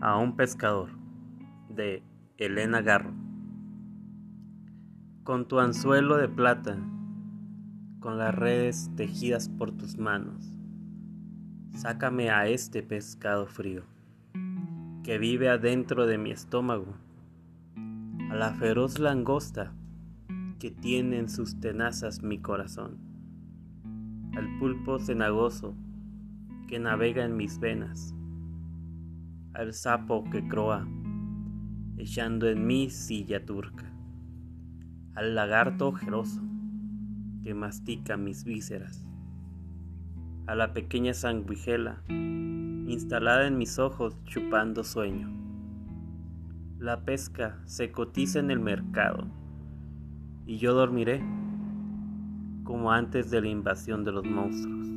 a un pescador de Elena Garro. Con tu anzuelo de plata, con las redes tejidas por tus manos, sácame a este pescado frío que vive adentro de mi estómago, a la feroz langosta que tiene en sus tenazas mi corazón, al pulpo cenagoso que navega en mis venas al sapo que croa, echando en mi silla turca, al lagarto ojeroso que mastica mis vísceras, a la pequeña sanguijela instalada en mis ojos chupando sueño. La pesca se cotiza en el mercado y yo dormiré como antes de la invasión de los monstruos.